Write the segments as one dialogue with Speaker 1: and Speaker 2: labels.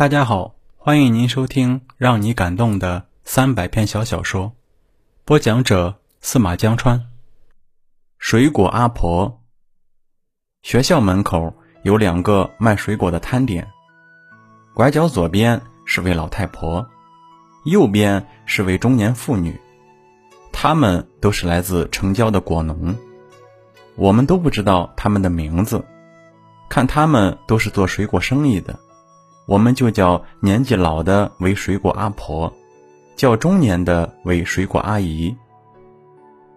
Speaker 1: 大家好，欢迎您收听让你感动的三百篇小小说，播讲者司马江川。水果阿婆。学校门口有两个卖水果的摊点，拐角左边是位老太婆，右边是位中年妇女，他们都是来自城郊的果农，我们都不知道他们的名字，看他们都是做水果生意的。我们就叫年纪老的为水果阿婆，叫中年的为水果阿姨。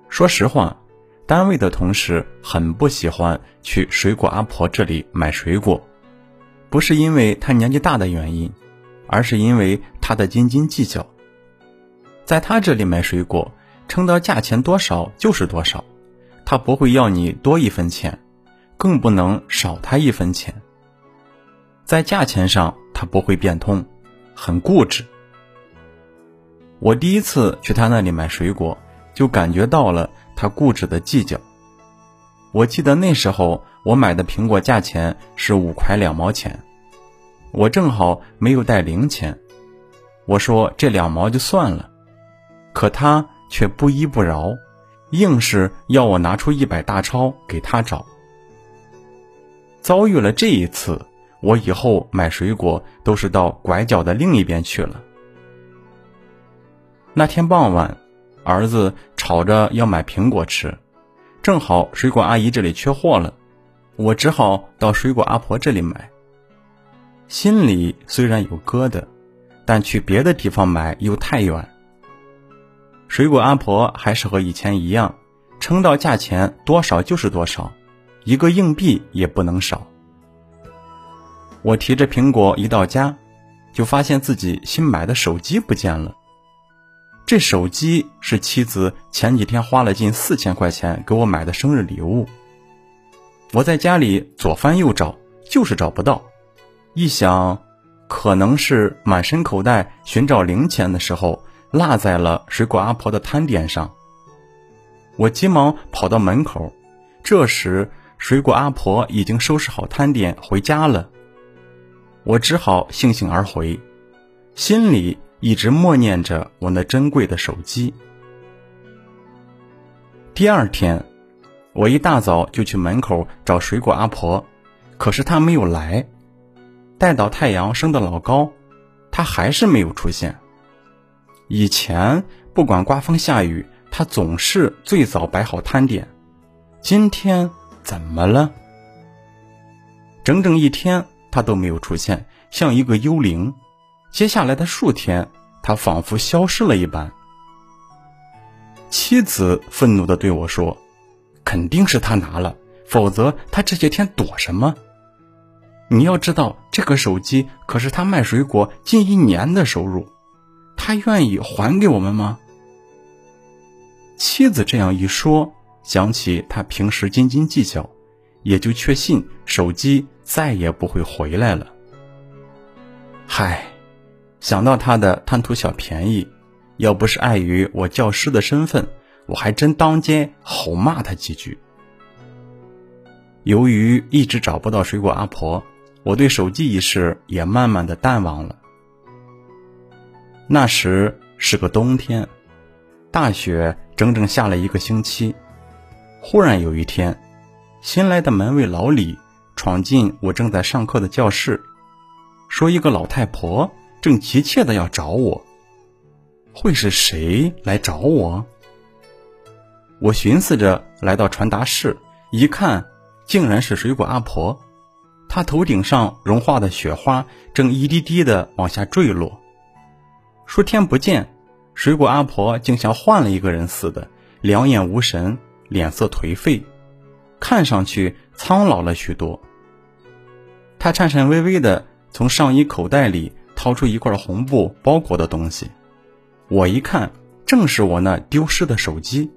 Speaker 1: 说实话，单位的同事很不喜欢去水果阿婆这里买水果，不是因为她年纪大的原因，而是因为她的斤斤计较。在她这里买水果，称到价钱多少就是多少，她不会要你多一分钱，更不能少她一分钱。在价钱上。他不会变通，很固执。我第一次去他那里买水果，就感觉到了他固执的计较。我记得那时候我买的苹果价钱是五块两毛钱，我正好没有带零钱，我说这两毛就算了，可他却不依不饶，硬是要我拿出一百大钞给他找。遭遇了这一次。我以后买水果都是到拐角的另一边去了。那天傍晚，儿子吵着要买苹果吃，正好水果阿姨这里缺货了，我只好到水果阿婆这里买。心里虽然有疙瘩，但去别的地方买又太远。水果阿婆还是和以前一样，称到价钱多少就是多少，一个硬币也不能少。我提着苹果一到家，就发现自己新买的手机不见了。这手机是妻子前几天花了近四千块钱给我买的生日礼物。我在家里左翻右找，就是找不到。一想，可能是满身口袋寻找零钱的时候落在了水果阿婆的摊点上。我急忙跑到门口，这时水果阿婆已经收拾好摊点回家了。我只好悻悻而回，心里一直默念着我那珍贵的手机。第二天，我一大早就去门口找水果阿婆，可是她没有来。待到太阳升得老高，她还是没有出现。以前不管刮风下雨，她总是最早摆好摊点。今天怎么了？整整一天。他都没有出现，像一个幽灵。接下来的数天，他仿佛消失了一般。妻子愤怒地对我说：“肯定是他拿了，否则他这些天躲什么？你要知道，这个手机可是他卖水果近一年的收入，他愿意还给我们吗？”妻子这样一说，想起他平时斤斤计较。也就确信手机再也不会回来了。嗨，想到他的贪图小便宜，要不是碍于我教师的身份，我还真当街吼骂他几句。由于一直找不到水果阿婆，我对手机一事也慢慢的淡忘了。那时是个冬天，大雪整整下了一个星期。忽然有一天。新来的门卫老李闯进我正在上课的教室，说：“一个老太婆正急切的要找我。会是谁来找我？”我寻思着来到传达室，一看，竟然是水果阿婆。她头顶上融化的雪花正一滴滴的往下坠落。数天不见，水果阿婆竟像换了一个人似的，两眼无神，脸色颓废。看上去苍老了许多。他颤颤巍巍地从上衣口袋里掏出一块红布包裹的东西，我一看，正是我那丢失的手机。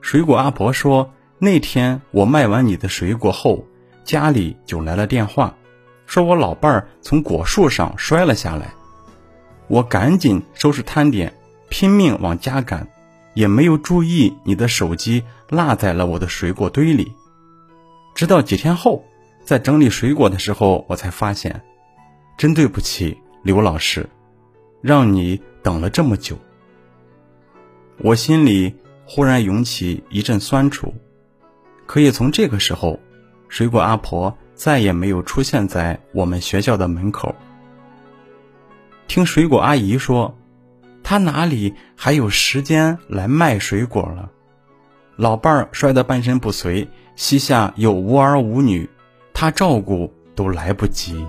Speaker 1: 水果阿婆说：“那天我卖完你的水果后，家里就来了电话，说我老伴儿从果树上摔了下来。我赶紧收拾摊点，拼命往家赶。”也没有注意你的手机落在了我的水果堆里，直到几天后，在整理水果的时候，我才发现，真对不起，刘老师，让你等了这么久。”我心里忽然涌起一阵酸楚。可也从这个时候，水果阿婆再也没有出现在我们学校的门口。听水果阿姨说，她哪里还有时间来卖水果了？老伴儿摔得半身不遂，膝下有无儿无女，他照顾都来不及。